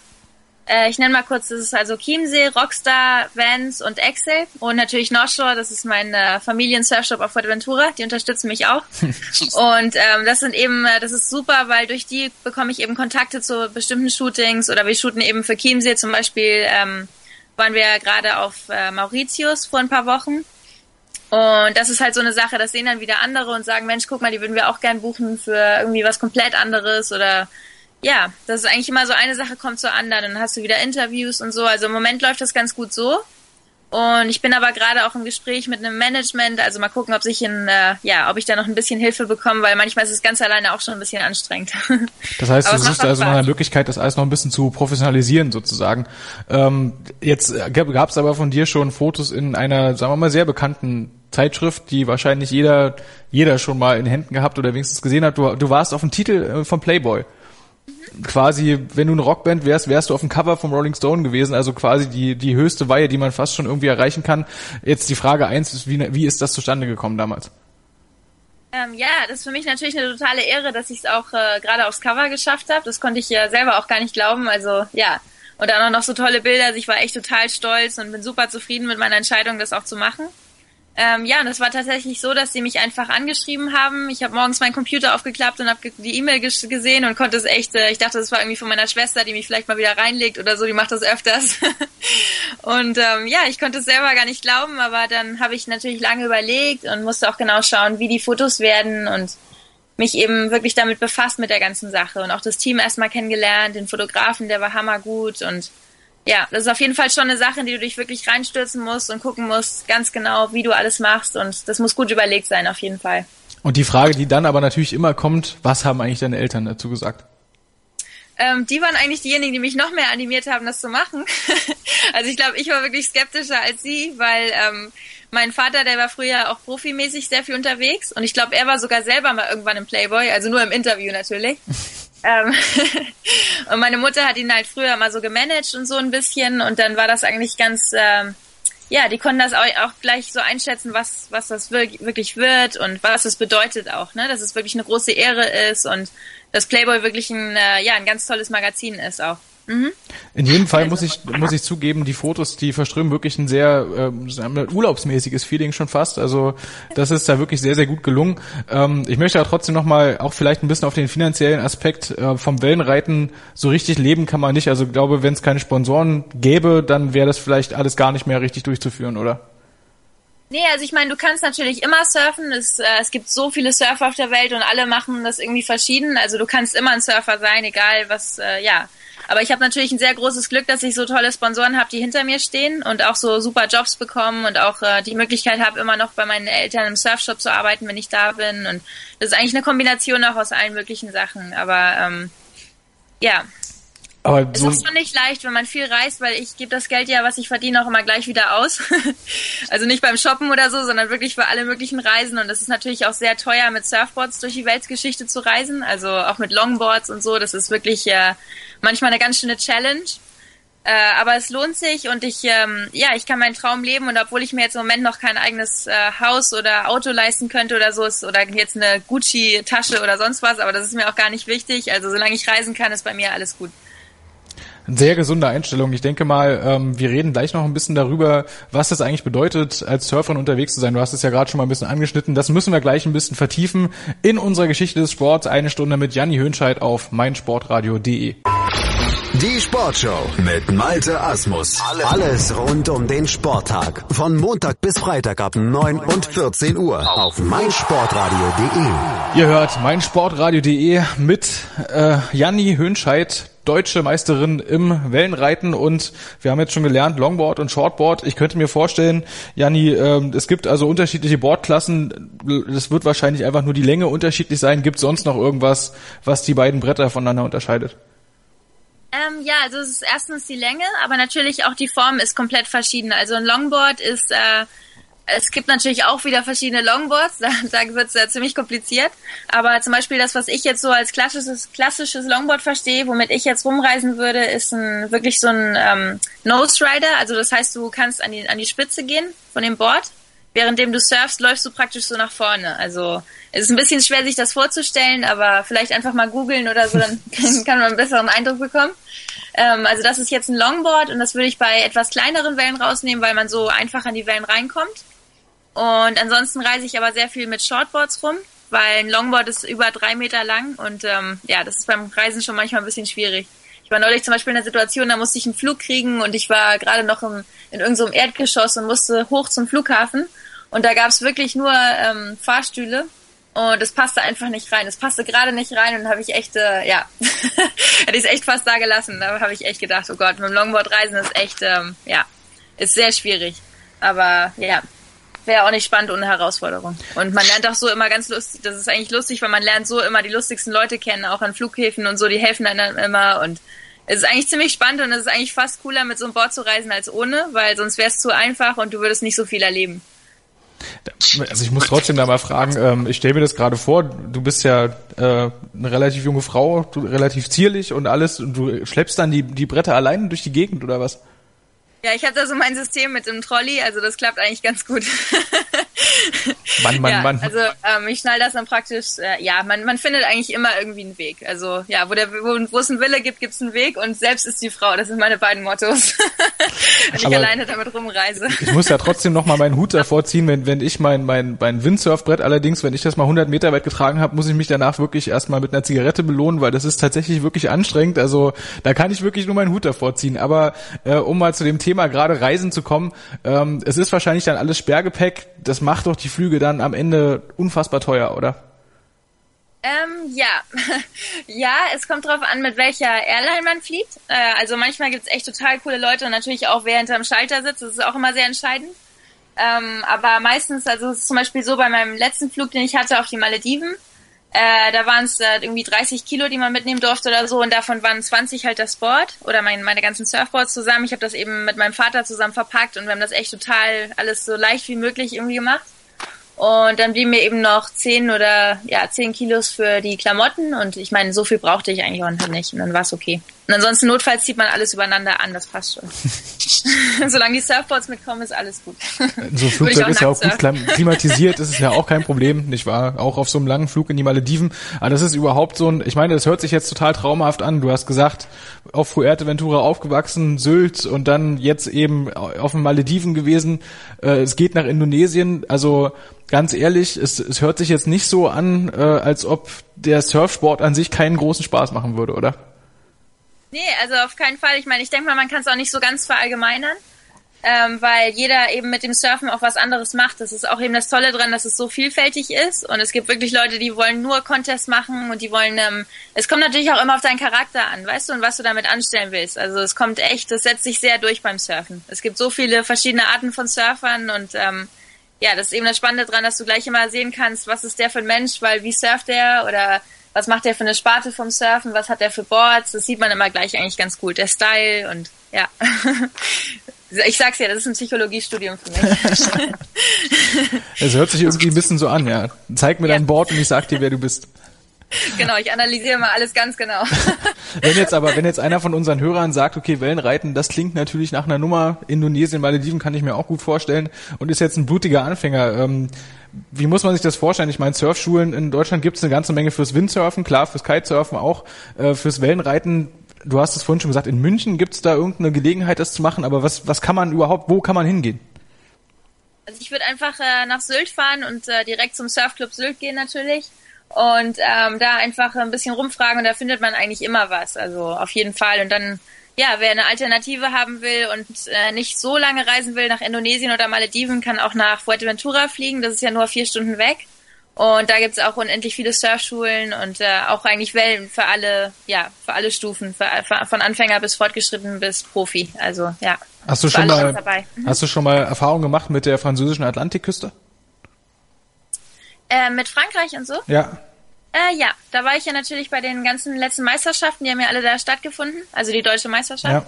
ich nenne mal kurz, das ist also Chiemsee, Rockstar, Vans und Excel und natürlich North Shore, das ist mein äh, Familien-Surfshop auf Fuerteventura, die unterstützen mich auch. und ähm, das sind eben, äh, das ist super, weil durch die bekomme ich eben Kontakte zu bestimmten Shootings oder wir shooten eben für Chiemsee zum Beispiel, ähm, waren wir gerade auf äh, Mauritius vor ein paar Wochen. Und das ist halt so eine Sache, das sehen dann wieder andere und sagen, Mensch, guck mal, die würden wir auch gern buchen für irgendwie was komplett anderes oder ja, das ist eigentlich immer so eine Sache kommt zur anderen. Dann hast du wieder Interviews und so. Also im Moment läuft das ganz gut so. Und ich bin aber gerade auch im Gespräch mit einem Management, also mal gucken, ob sich in, äh, ja, ob ich da noch ein bisschen Hilfe bekomme, weil manchmal ist es ganz alleine auch schon ein bisschen anstrengend. Das heißt, du suchst also nach einer Möglichkeit, das alles noch ein bisschen zu professionalisieren sozusagen. Ähm, jetzt gab es aber von dir schon Fotos in einer, sagen wir mal, sehr bekannten Zeitschrift, die wahrscheinlich jeder, jeder schon mal in Händen gehabt oder wenigstens gesehen hat. Du, du warst auf dem Titel äh, von Playboy quasi, wenn du eine Rockband wärst, wärst du auf dem Cover vom Rolling Stone gewesen, also quasi die, die höchste Weihe, die man fast schon irgendwie erreichen kann. Jetzt die Frage eins ist, wie, wie ist das zustande gekommen damals? Ähm, ja, das ist für mich natürlich eine totale Ehre, dass ich es auch äh, gerade aufs Cover geschafft habe. Das konnte ich ja selber auch gar nicht glauben. Also ja, und dann auch noch so tolle Bilder. Also ich war echt total stolz und bin super zufrieden mit meiner Entscheidung, das auch zu machen. Ähm, ja, und es war tatsächlich so, dass sie mich einfach angeschrieben haben. Ich habe morgens meinen Computer aufgeklappt und habe die E-Mail gesehen und konnte es echt, äh, ich dachte, das war irgendwie von meiner Schwester, die mich vielleicht mal wieder reinlegt oder so, die macht das öfters. und ähm, ja, ich konnte es selber gar nicht glauben, aber dann habe ich natürlich lange überlegt und musste auch genau schauen, wie die Fotos werden und mich eben wirklich damit befasst mit der ganzen Sache und auch das Team erstmal kennengelernt, den Fotografen, der war hammergut und ja, das ist auf jeden Fall schon eine Sache, in die du dich wirklich reinstürzen musst und gucken musst, ganz genau, wie du alles machst. Und das muss gut überlegt sein, auf jeden Fall. Und die Frage, die dann aber natürlich immer kommt, was haben eigentlich deine Eltern dazu gesagt? Ähm, die waren eigentlich diejenigen, die mich noch mehr animiert haben, das zu machen. also ich glaube, ich war wirklich skeptischer als sie, weil ähm, mein Vater, der war früher auch profimäßig sehr viel unterwegs und ich glaube, er war sogar selber mal irgendwann im Playboy, also nur im Interview natürlich. Ähm, und meine Mutter hat ihn halt früher mal so gemanagt und so ein bisschen und dann war das eigentlich ganz, ähm, ja, die konnten das auch, gleich so einschätzen, was, was das wirklich wird und was es bedeutet auch, ne, dass es wirklich eine große Ehre ist und dass Playboy wirklich ein, äh, ja, ein ganz tolles Magazin ist auch. Mhm. In jedem Fall muss ich muss ich zugeben, die Fotos, die verströmen wirklich ein sehr äh, ein urlaubsmäßiges Feeling schon fast. Also das ist da wirklich sehr sehr gut gelungen. Ähm, ich möchte aber trotzdem noch mal auch vielleicht ein bisschen auf den finanziellen Aspekt äh, vom Wellenreiten so richtig leben kann man nicht. Also ich glaube, wenn es keine Sponsoren gäbe, dann wäre das vielleicht alles gar nicht mehr richtig durchzuführen, oder? Nee, also ich meine, du kannst natürlich immer surfen. Es, äh, es gibt so viele Surfer auf der Welt und alle machen das irgendwie verschieden. Also du kannst immer ein Surfer sein, egal was, äh, ja. Aber ich habe natürlich ein sehr großes Glück, dass ich so tolle Sponsoren habe, die hinter mir stehen und auch so super Jobs bekommen und auch äh, die Möglichkeit habe, immer noch bei meinen Eltern im Surfshop zu arbeiten, wenn ich da bin. Und das ist eigentlich eine Kombination auch aus allen möglichen Sachen. Aber ähm, ja, Aber es so, ist schon nicht leicht, wenn man viel reist, weil ich gebe das Geld ja, was ich verdiene, auch immer gleich wieder aus. also nicht beim Shoppen oder so, sondern wirklich für alle möglichen Reisen. Und es ist natürlich auch sehr teuer, mit Surfboards durch die Weltgeschichte zu reisen. Also auch mit Longboards und so. Das ist wirklich äh, manchmal eine ganz schöne Challenge. Äh, aber es lohnt sich und ich, ähm, ja, ich kann meinen Traum leben und obwohl ich mir jetzt im Moment noch kein eigenes äh, Haus oder Auto leisten könnte oder so, ist, oder jetzt eine Gucci-Tasche oder sonst was, aber das ist mir auch gar nicht wichtig. Also solange ich reisen kann, ist bei mir alles gut. Sehr gesunde Einstellung. Ich denke mal, ähm, wir reden gleich noch ein bisschen darüber, was das eigentlich bedeutet, als Surferin unterwegs zu sein. Du hast es ja gerade schon mal ein bisschen angeschnitten. Das müssen wir gleich ein bisschen vertiefen in unserer Geschichte des Sports. Eine Stunde mit Janni Höhnscheid auf meinsportradio.de. Die Sportshow mit Malte Asmus. Alles rund um den Sporttag. Von Montag bis Freitag ab 9 und 14 Uhr auf meinsportradio.de. Ihr hört meinsportradio.de mit äh, Janni Höhnscheid, deutsche Meisterin im Wellenreiten und wir haben jetzt schon gelernt, Longboard und Shortboard. Ich könnte mir vorstellen, Janni, ähm, es gibt also unterschiedliche Boardklassen. Es wird wahrscheinlich einfach nur die Länge unterschiedlich sein. Gibt sonst noch irgendwas, was die beiden Bretter voneinander unterscheidet? Ähm, ja, also es ist erstens die Länge, aber natürlich auch die Form ist komplett verschieden. Also ein Longboard ist, äh, es gibt natürlich auch wieder verschiedene Longboards, da, da wird es äh, ziemlich kompliziert. Aber zum Beispiel das, was ich jetzt so als klassisches, klassisches Longboard verstehe, womit ich jetzt rumreisen würde, ist ein wirklich so ein ähm, Nose Rider. Also das heißt, du kannst an die, an die Spitze gehen von dem Board. Währenddem du surfst, läufst du praktisch so nach vorne. Also es ist ein bisschen schwer, sich das vorzustellen, aber vielleicht einfach mal googeln oder so, dann kann man einen besseren Eindruck bekommen. Ähm, also das ist jetzt ein Longboard und das würde ich bei etwas kleineren Wellen rausnehmen, weil man so einfach an die Wellen reinkommt. Und ansonsten reise ich aber sehr viel mit Shortboards rum, weil ein Longboard ist über drei Meter lang und ähm, ja, das ist beim Reisen schon manchmal ein bisschen schwierig. Ich war neulich zum Beispiel in einer Situation, da musste ich einen Flug kriegen und ich war gerade noch im, in irgendeinem so Erdgeschoss und musste hoch zum Flughafen. Und da gab es wirklich nur ähm, Fahrstühle und es passte einfach nicht rein. Es passte gerade nicht rein und habe ich echt, äh, ja, hätte ich es echt fast da gelassen. Da habe ich echt gedacht, oh Gott, mit dem Longboard reisen ist echt, ähm, ja, ist sehr schwierig. Aber ja, wäre auch nicht spannend ohne Herausforderung. Und man lernt auch so immer ganz lustig, das ist eigentlich lustig, weil man lernt so immer die lustigsten Leute kennen, auch an Flughäfen und so, die helfen einem immer und es ist eigentlich ziemlich spannend und es ist eigentlich fast cooler, mit so einem Board zu reisen als ohne, weil sonst wäre es zu einfach und du würdest nicht so viel erleben. Also ich muss trotzdem da mal fragen, ähm, ich stelle mir das gerade vor, du bist ja äh, eine relativ junge Frau, du, relativ zierlich und alles und du schleppst dann die, die Bretter alleine durch die Gegend oder was? Ja, ich habe da so mein System mit dem Trolley, also das klappt eigentlich ganz gut. Mann, Mann, ja, Mann. Also ähm, ich schnall das dann praktisch, äh, ja, man, man findet eigentlich immer irgendwie einen Weg. Also ja, wo, der, wo, wo es einen Wille gibt, gibt es einen Weg und selbst ist die Frau. Das sind meine beiden Mottos. wenn ich Aber alleine damit rumreise. Ich muss ja trotzdem noch mal meinen Hut davor ziehen, wenn, wenn ich mein, mein, mein Windsurfbrett allerdings, wenn ich das mal 100 Meter weit getragen habe, muss ich mich danach wirklich erstmal mit einer Zigarette belohnen, weil das ist tatsächlich wirklich anstrengend. Also da kann ich wirklich nur meinen Hut davor ziehen. Aber äh, um mal zu dem Thema gerade Reisen zu kommen, ähm, es ist wahrscheinlich dann alles Sperrgepäck. Das macht doch die Flüge dann am Ende unfassbar teuer, oder? Ähm, ja. ja, es kommt drauf an, mit welcher Airline man fliegt. Äh, also manchmal gibt's echt total coole Leute und natürlich auch wer hinterm Schalter sitzt. Das ist auch immer sehr entscheidend. Ähm, aber meistens, also es ist zum Beispiel so bei meinem letzten Flug, den ich hatte auf die Malediven, äh, da waren es äh, irgendwie 30 Kilo, die man mitnehmen durfte oder so und davon waren 20 halt das Board oder mein, meine ganzen Surfboards zusammen. Ich habe das eben mit meinem Vater zusammen verpackt und wir haben das echt total alles so leicht wie möglich irgendwie gemacht. Und dann blieben mir eben noch zehn oder ja zehn Kilos für die Klamotten und ich meine, so viel brauchte ich eigentlich auch nicht. Und dann war es okay. Und ansonsten notfalls zieht man alles übereinander an, das passt schon. Solange die Surfboards mitkommen, ist alles gut. So ein Flugzeug ist ja auch gut klimatisiert, das ist ja auch kein Problem, nicht wahr? Auch auf so einem langen Flug in die Malediven. Aber das ist überhaupt so ein, ich meine, das hört sich jetzt total traumhaft an. Du hast gesagt, auf Fuerteventura aufgewachsen, Sylt und dann jetzt eben auf den Malediven gewesen. Äh, es geht nach Indonesien, also ganz ehrlich, es, es hört sich jetzt nicht so an, äh, als ob der Surfsport an sich keinen großen Spaß machen würde, oder? Nee, also auf keinen Fall. Ich meine, ich denke mal, man kann es auch nicht so ganz verallgemeinern, ähm, weil jeder eben mit dem Surfen auch was anderes macht. Das ist auch eben das Tolle dran, dass es so vielfältig ist und es gibt wirklich Leute, die wollen nur Contests machen und die wollen, ähm, es kommt natürlich auch immer auf deinen Charakter an, weißt du, und was du damit anstellen willst. Also es kommt echt, das setzt sich sehr durch beim Surfen. Es gibt so viele verschiedene Arten von Surfern und ähm, ja, das ist eben das Spannende dran, dass du gleich immer sehen kannst, was ist der für ein Mensch, weil wie surft der oder was macht der für eine Sparte vom Surfen, was hat der für Boards, das sieht man immer gleich eigentlich ganz gut, der Style und ja. Ich sag's ja, das ist ein Psychologiestudium für mich. Es hört sich irgendwie ein bisschen so an, ja. Zeig mir ja. dein Board und ich sag dir, wer du bist. Genau, ich analysiere mal alles ganz genau. Wenn jetzt aber, wenn jetzt einer von unseren Hörern sagt, okay, Wellenreiten, das klingt natürlich nach einer Nummer, Indonesien, Malediven kann ich mir auch gut vorstellen und ist jetzt ein blutiger Anfänger. Ähm, wie muss man sich das vorstellen? Ich meine, Surfschulen in Deutschland gibt es eine ganze Menge fürs Windsurfen, klar, fürs Kitesurfen auch, äh, fürs Wellenreiten. Du hast es vorhin schon gesagt, in München gibt es da irgendeine Gelegenheit, das zu machen, aber was, was kann man überhaupt, wo kann man hingehen? Also ich würde einfach äh, nach Sylt fahren und äh, direkt zum Surfclub Sylt gehen natürlich und ähm, da einfach ein bisschen rumfragen und da findet man eigentlich immer was. Also auf jeden Fall. Und dann, ja, wer eine Alternative haben will und äh, nicht so lange reisen will nach Indonesien oder Malediven, kann auch nach Fuerteventura fliegen. Das ist ja nur vier Stunden weg. Und da gibt's auch unendlich viele Surfschulen und äh, auch eigentlich Wellen für alle, ja, für alle Stufen, für, für, von Anfänger bis fortgeschritten bis Profi. Also ja. Hast du schon mal, hast du schon mal Erfahrung gemacht mit der französischen Atlantikküste? Äh, mit Frankreich und so? Ja. Äh, ja, da war ich ja natürlich bei den ganzen letzten Meisterschaften, die haben ja alle da stattgefunden, also die deutsche Meisterschaft.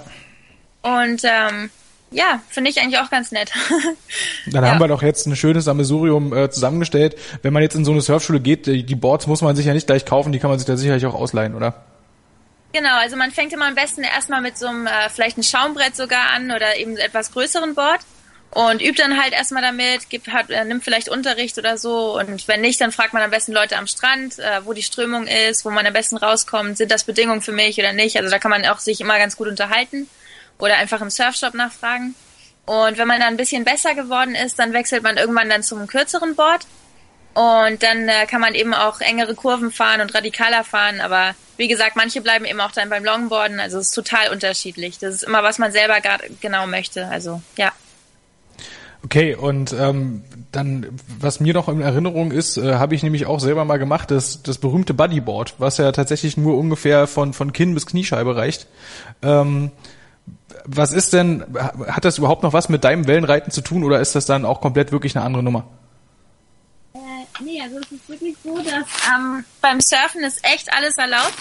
Ja. Und ähm, ja, finde ich eigentlich auch ganz nett. Dann ja. haben wir doch jetzt ein schönes Sammelsurium äh, zusammengestellt. Wenn man jetzt in so eine Surfschule geht, die Boards muss man sich ja nicht gleich kaufen, die kann man sich da sicherlich auch ausleihen, oder? Genau, also man fängt immer am besten erstmal mit so einem, äh, vielleicht ein Schaumbrett sogar an oder eben etwas größeren Board und übt dann halt erstmal damit, gibt, hat, äh, nimmt vielleicht Unterricht oder so und wenn nicht, dann fragt man am besten Leute am Strand, äh, wo die Strömung ist, wo man am besten rauskommt, sind das Bedingungen für mich oder nicht. Also da kann man auch sich immer ganz gut unterhalten oder einfach im Surfshop nachfragen. Und wenn man dann ein bisschen besser geworden ist, dann wechselt man irgendwann dann zum kürzeren Board und dann äh, kann man eben auch engere Kurven fahren und radikaler fahren. Aber wie gesagt, manche bleiben eben auch dann beim Longboarden. Also es ist total unterschiedlich. Das ist immer, was man selber genau möchte. Also ja. Okay, und ähm, dann, was mir noch in Erinnerung ist, äh, habe ich nämlich auch selber mal gemacht, das, das berühmte Buddyboard, was ja tatsächlich nur ungefähr von, von Kinn bis Kniescheibe reicht. Ähm, was ist denn, hat das überhaupt noch was mit deinem Wellenreiten zu tun oder ist das dann auch komplett wirklich eine andere Nummer? Äh, nee, also es ist wirklich so, dass ähm, beim Surfen ist echt alles erlaubt.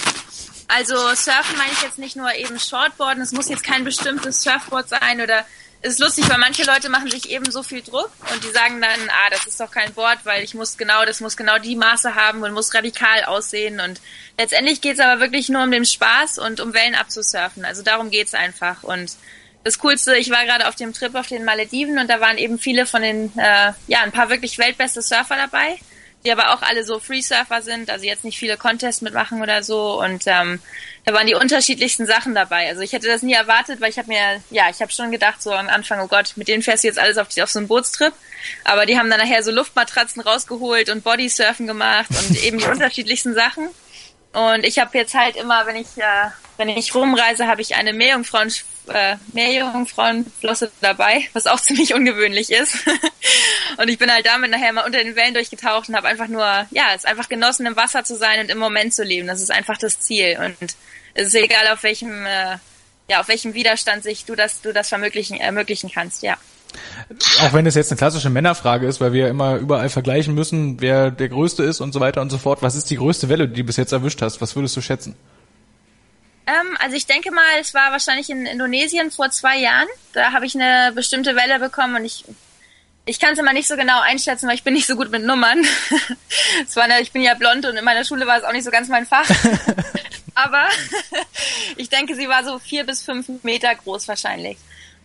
Also Surfen meine ich jetzt nicht nur eben Shortboarden, es muss jetzt kein bestimmtes Surfboard sein oder ist lustig, weil manche Leute machen sich eben so viel Druck und die sagen dann, ah, das ist doch kein Board, weil ich muss genau, das muss genau die Maße haben und muss radikal aussehen. Und letztendlich geht's aber wirklich nur um den Spaß und um Wellen abzusurfen. Also darum geht's einfach. Und das Coolste, ich war gerade auf dem Trip auf den Malediven und da waren eben viele von den, äh, ja, ein paar wirklich weltbeste Surfer dabei die aber auch alle so Free-Surfer sind, also jetzt nicht viele Contests mitmachen oder so. Und ähm, da waren die unterschiedlichsten Sachen dabei. Also ich hätte das nie erwartet, weil ich habe mir, ja, ich habe schon gedacht so am Anfang, oh Gott, mit denen fährst du jetzt alles auf, auf so einen Bootstrip. Aber die haben dann nachher so Luftmatratzen rausgeholt und Bodysurfen gemacht und eben die unterschiedlichsten Sachen. Und ich habe jetzt halt immer, wenn ich äh, wenn ich rumreise, habe ich eine Meerjungfrauen äh, Meerjungfrauenflosse dabei, was auch ziemlich ungewöhnlich ist. und ich bin halt damit nachher mal unter den Wellen durchgetaucht und habe einfach nur, ja, es einfach genossen, im Wasser zu sein und im Moment zu leben. Das ist einfach das Ziel. Und es ist egal, auf welchem, äh, ja, auf welchem Widerstand sich du das, du das vermöglichen, ermöglichen kannst, ja. Auch wenn es jetzt eine klassische Männerfrage ist, weil wir immer überall vergleichen müssen, wer der Größte ist und so weiter und so fort. Was ist die größte Welle, die du bis jetzt erwischt hast? Was würdest du schätzen? Ähm, also ich denke mal, es war wahrscheinlich in Indonesien vor zwei Jahren. Da habe ich eine bestimmte Welle bekommen und ich Ich kann es immer nicht so genau einschätzen, weil ich bin nicht so gut mit Nummern. es war eine, ich bin ja blond und in meiner Schule war es auch nicht so ganz mein Fach. Aber ich denke, sie war so vier bis fünf Meter groß wahrscheinlich.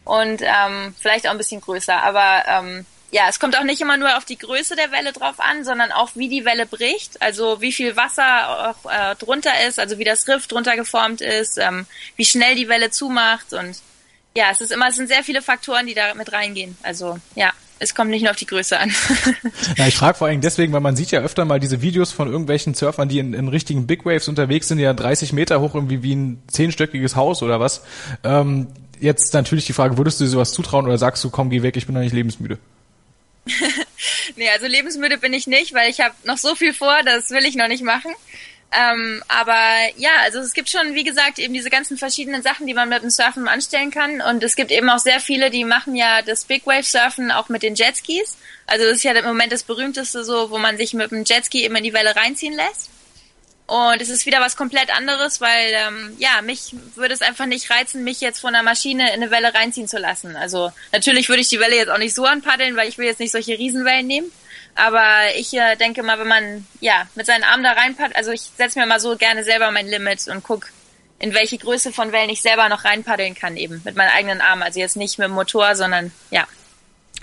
Und ähm, vielleicht auch ein bisschen größer. Aber ähm, ja, es kommt auch nicht immer nur auf die Größe der Welle drauf an, sondern auch wie die Welle bricht, also wie viel Wasser auch äh, drunter ist, also wie das Riff drunter geformt ist, ähm, wie schnell die Welle zumacht und ja, es ist immer, es sind sehr viele Faktoren, die da mit reingehen. Also ja es kommt nicht nur auf die Größe an. ja, ich frage vor allem deswegen, weil man sieht ja öfter mal diese Videos von irgendwelchen Surfern, die in, in richtigen Big Waves unterwegs sind, ja 30 Meter hoch, irgendwie wie ein zehnstöckiges Haus oder was. Ähm, jetzt natürlich die Frage, würdest du dir sowas zutrauen oder sagst du, komm, geh weg, ich bin noch nicht lebensmüde? nee, also lebensmüde bin ich nicht, weil ich habe noch so viel vor, das will ich noch nicht machen. Ähm, aber ja, also es gibt schon, wie gesagt, eben diese ganzen verschiedenen Sachen, die man mit dem Surfen anstellen kann. Und es gibt eben auch sehr viele, die machen ja das Big Wave Surfen auch mit den Jetskis. Also das ist ja im Moment das berühmteste so, wo man sich mit dem Jetski eben in die Welle reinziehen lässt. Und es ist wieder was komplett anderes, weil ähm, ja, mich würde es einfach nicht reizen, mich jetzt von einer Maschine in eine Welle reinziehen zu lassen. Also natürlich würde ich die Welle jetzt auch nicht so anpaddeln, weil ich will jetzt nicht solche Riesenwellen nehmen. Aber ich äh, denke mal, wenn man ja mit seinen Armen da reinpackt, also ich setze mir mal so gerne selber mein Limit und guck, in welche Größe von Wellen ich selber noch reinpaddeln kann, eben mit meinen eigenen Armen. Also jetzt nicht mit dem Motor, sondern ja.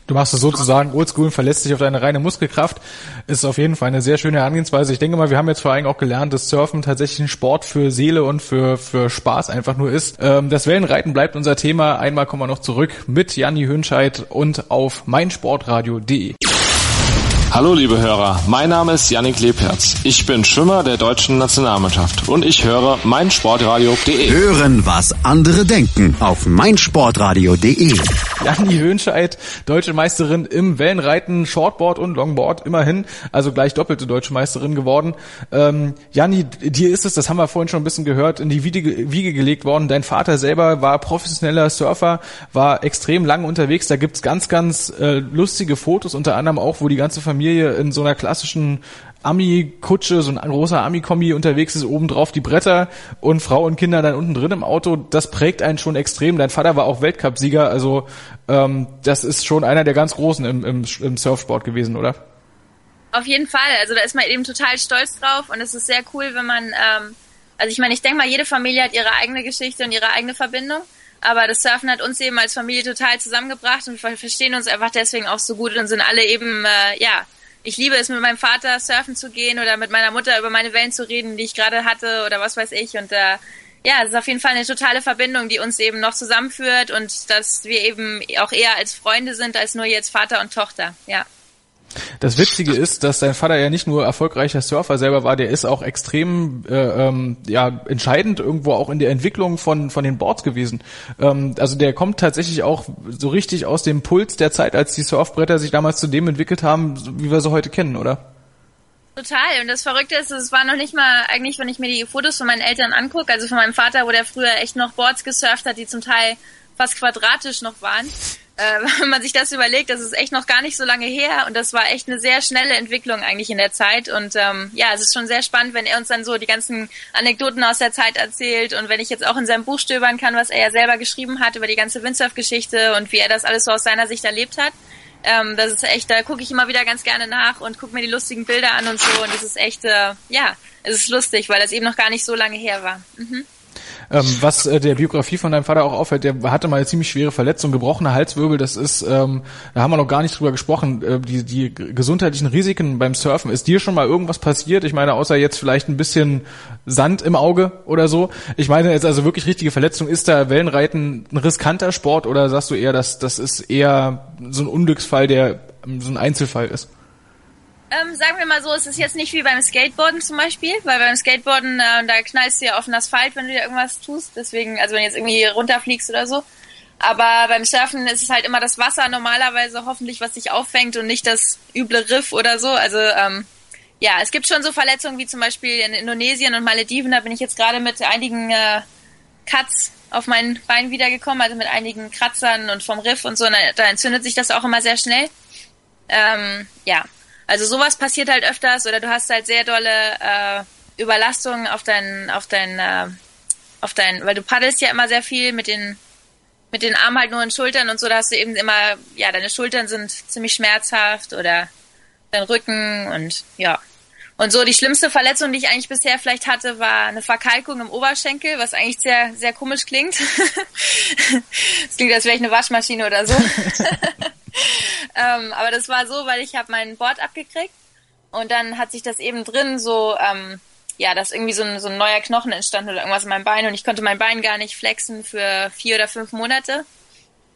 Du machst es sozusagen oldschool und verlässt dich auf deine reine Muskelkraft. Ist auf jeden Fall eine sehr schöne Herangehensweise. Ich denke mal, wir haben jetzt vor allem auch gelernt, dass Surfen tatsächlich ein Sport für Seele und für, für Spaß einfach nur ist. Ähm, das Wellenreiten bleibt unser Thema. Einmal kommen wir noch zurück mit Janni Hönscheid und auf meinsportradio.de. Hallo liebe Hörer, mein Name ist Yannick Lebherz. Ich bin Schwimmer der deutschen Nationalmannschaft und ich höre meinsportradio.de. Hören, was andere denken auf meinsportradio.de. Janni Höhnscheid, deutsche Meisterin im Wellenreiten, Shortboard und Longboard, immerhin, also gleich doppelte deutsche Meisterin geworden. Ähm, Janni, dir ist es, das haben wir vorhin schon ein bisschen gehört, in die Wiege, Wiege gelegt worden. Dein Vater selber war professioneller Surfer, war extrem lang unterwegs. Da gibt's ganz, ganz äh, lustige Fotos, unter anderem auch, wo die ganze Familie Familie in so einer klassischen Ami-Kutsche, so ein großer Ami-Kombi unterwegs ist, obendrauf die Bretter und Frau und Kinder dann unten drin im Auto, das prägt einen schon extrem. Dein Vater war auch Weltcupsieger, also ähm, das ist schon einer der ganz Großen im, im, im Surfsport gewesen, oder? Auf jeden Fall, also da ist man eben total stolz drauf und es ist sehr cool, wenn man, ähm, also ich meine, ich denke mal, jede Familie hat ihre eigene Geschichte und ihre eigene Verbindung. Aber das Surfen hat uns eben als Familie total zusammengebracht und wir verstehen uns einfach deswegen auch so gut und sind alle eben, äh, ja, ich liebe es, mit meinem Vater surfen zu gehen oder mit meiner Mutter über meine Wellen zu reden, die ich gerade hatte oder was weiß ich. Und äh, ja, es ist auf jeden Fall eine totale Verbindung, die uns eben noch zusammenführt und dass wir eben auch eher als Freunde sind, als nur jetzt Vater und Tochter. Ja. Das Witzige ist, dass dein Vater ja nicht nur erfolgreicher Surfer selber war, der ist auch extrem äh, ähm, ja entscheidend irgendwo auch in der Entwicklung von von den Boards gewesen. Ähm, also der kommt tatsächlich auch so richtig aus dem Puls der Zeit, als die Surfbretter sich damals zu dem entwickelt haben, wie wir sie heute kennen, oder? Total. Und das Verrückte ist, es war noch nicht mal eigentlich, wenn ich mir die Fotos von meinen Eltern angucke, also von meinem Vater, wo der früher echt noch Boards gesurft hat, die zum Teil fast quadratisch noch waren äh, wenn man sich das überlegt, das ist echt noch gar nicht so lange her und das war echt eine sehr schnelle Entwicklung eigentlich in der Zeit und ähm, ja, es ist schon sehr spannend, wenn er uns dann so die ganzen Anekdoten aus der Zeit erzählt und wenn ich jetzt auch in seinem Buch stöbern kann, was er ja selber geschrieben hat über die ganze Windsurf-Geschichte und wie er das alles so aus seiner Sicht erlebt hat. Ähm, das ist echt, da gucke ich immer wieder ganz gerne nach und gucke mir die lustigen Bilder an und so und das ist echt, äh, ja, es ist lustig, weil das eben noch gar nicht so lange her war. Mhm. Ähm, was äh, der Biografie von deinem Vater auch auffällt, der hatte mal eine ziemlich schwere Verletzung, gebrochene Halswirbel, das ist, ähm, da haben wir noch gar nicht drüber gesprochen, äh, die, die gesundheitlichen Risiken beim Surfen. Ist dir schon mal irgendwas passiert? Ich meine, außer jetzt vielleicht ein bisschen Sand im Auge oder so. Ich meine jetzt also wirklich richtige Verletzung. Ist da Wellenreiten ein riskanter Sport oder sagst du eher, dass das ist eher so ein Unglücksfall, der so ein Einzelfall ist? Ähm, sagen wir mal so, es ist jetzt nicht wie beim Skateboarden zum Beispiel, weil beim Skateboarden, äh, da knallst du ja auf den Asphalt, wenn du dir irgendwas tust. Deswegen, also wenn du jetzt irgendwie runterfliegst oder so. Aber beim Surfen ist es halt immer das Wasser normalerweise hoffentlich, was sich auffängt und nicht das üble Riff oder so. Also ähm, ja, es gibt schon so Verletzungen wie zum Beispiel in Indonesien und Malediven. Da bin ich jetzt gerade mit einigen äh, Cuts auf mein Bein wiedergekommen, also mit einigen Kratzern und vom Riff und so. Da, da entzündet sich das auch immer sehr schnell. Ähm, ja, also sowas passiert halt öfters oder du hast halt sehr dolle äh, Überlastungen auf dein, auf dein, äh, auf dein, weil du paddelst ja immer sehr viel mit den mit den Armen halt nur in Schultern und so, da hast du eben immer, ja, deine Schultern sind ziemlich schmerzhaft oder dein Rücken und ja. Und so die schlimmste Verletzung, die ich eigentlich bisher vielleicht hatte, war eine Verkalkung im Oberschenkel, was eigentlich sehr, sehr komisch klingt. Es klingt, als wäre ich eine Waschmaschine oder so. ähm, aber das war so, weil ich habe mein Board abgekriegt und dann hat sich das eben drin so, ähm, ja, dass irgendwie so ein, so ein neuer Knochen entstanden oder irgendwas in meinem Bein und ich konnte mein Bein gar nicht flexen für vier oder fünf Monate.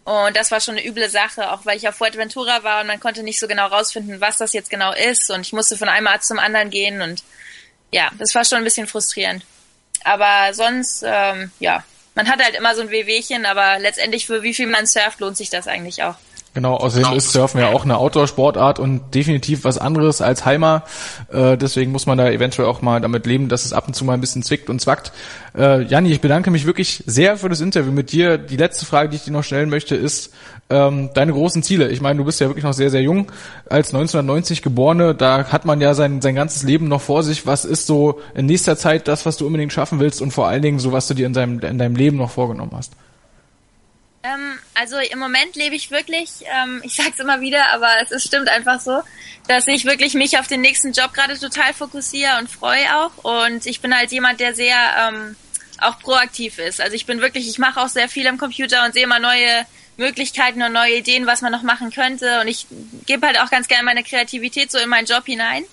Und das war schon eine üble Sache, auch weil ich auf Fuerteventura war und man konnte nicht so genau rausfinden, was das jetzt genau ist. Und ich musste von einem Arzt zum anderen gehen und ja, das war schon ein bisschen frustrierend. Aber sonst, ähm, ja, man hat halt immer so ein Wehwehchen, aber letztendlich für wie viel man surft, lohnt sich das eigentlich auch. Genau, außerdem ist Surfen ja auch eine Outdoor-Sportart und definitiv was anderes als Heimer. Äh, deswegen muss man da eventuell auch mal damit leben, dass es ab und zu mal ein bisschen zwickt und zwackt. Äh, Janni, ich bedanke mich wirklich sehr für das Interview mit dir. Die letzte Frage, die ich dir noch stellen möchte, ist ähm, deine großen Ziele. Ich meine, du bist ja wirklich noch sehr, sehr jung. Als 1990 Geborene, da hat man ja sein, sein ganzes Leben noch vor sich. Was ist so in nächster Zeit das, was du unbedingt schaffen willst und vor allen Dingen so, was du dir in deinem, in deinem Leben noch vorgenommen hast? Ähm, also im Moment lebe ich wirklich, ähm, ich sag's immer wieder, aber es ist, stimmt einfach so, dass ich wirklich mich auf den nächsten Job gerade total fokussiere und freue auch. Und ich bin halt jemand, der sehr ähm, auch proaktiv ist. Also ich bin wirklich, ich mache auch sehr viel am Computer und sehe immer neue Möglichkeiten und neue Ideen, was man noch machen könnte. Und ich gebe halt auch ganz gerne meine Kreativität so in meinen Job hinein.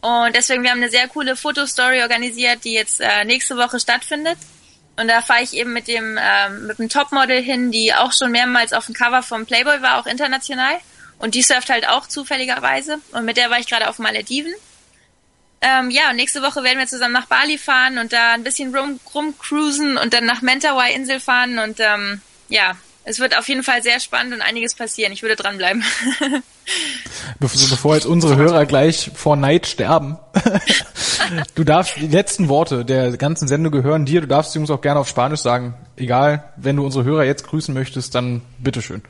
Und deswegen, wir haben eine sehr coole Fotostory organisiert, die jetzt äh, nächste Woche stattfindet. Und da fahre ich eben mit dem, ähm, mit dem Topmodel hin, die auch schon mehrmals auf dem Cover vom Playboy war, auch international. Und die surft halt auch zufälligerweise. Und mit der war ich gerade auf Malediven. Ähm, ja, und nächste Woche werden wir zusammen nach Bali fahren und da ein bisschen rum, rumcruisen und dann nach Mentawai-Insel fahren. Und ähm, ja, es wird auf jeden Fall sehr spannend und einiges passieren. Ich würde dranbleiben. Bevor jetzt unsere Hörer gleich vor Neid sterben. du darfst die letzten Worte der ganzen Sendung gehören dir. Du darfst sie uns auch gerne auf Spanisch sagen. Egal, wenn du unsere Hörer jetzt grüßen möchtest, dann bitteschön.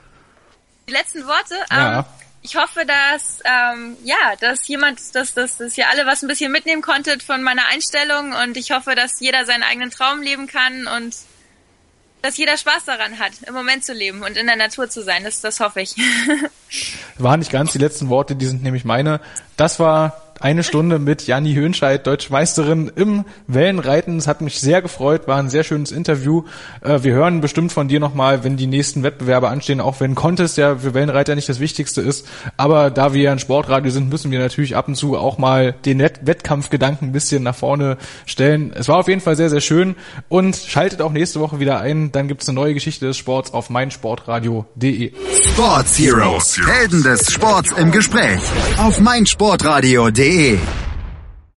Die letzten Worte? Ja. Ähm, ich hoffe, dass ähm, ja, dass jemand, dass, dass, dass ihr alle was ein bisschen mitnehmen konntet von meiner Einstellung und ich hoffe, dass jeder seinen eigenen Traum leben kann und dass jeder Spaß daran hat, im Moment zu leben und in der Natur zu sein. Das, das hoffe ich. Waren nicht ganz die letzten Worte, die sind nämlich meine. Das war eine Stunde mit Janni Höhnscheid, Deutsche im Wellenreiten. Es hat mich sehr gefreut, war ein sehr schönes Interview. Äh, wir hören bestimmt von dir nochmal, wenn die nächsten Wettbewerbe anstehen, auch wenn Contest ja für Wellenreiter nicht das Wichtigste ist. Aber da wir ein Sportradio sind, müssen wir natürlich ab und zu auch mal den Wettkampfgedanken ein bisschen nach vorne stellen. Es war auf jeden Fall sehr, sehr schön und schaltet auch nächste Woche wieder ein. Dann gibt's eine neue Geschichte des Sports auf meinsportradio.de. Sports Heroes, Helden des Sports im Gespräch auf meinsportradio.de. Sí.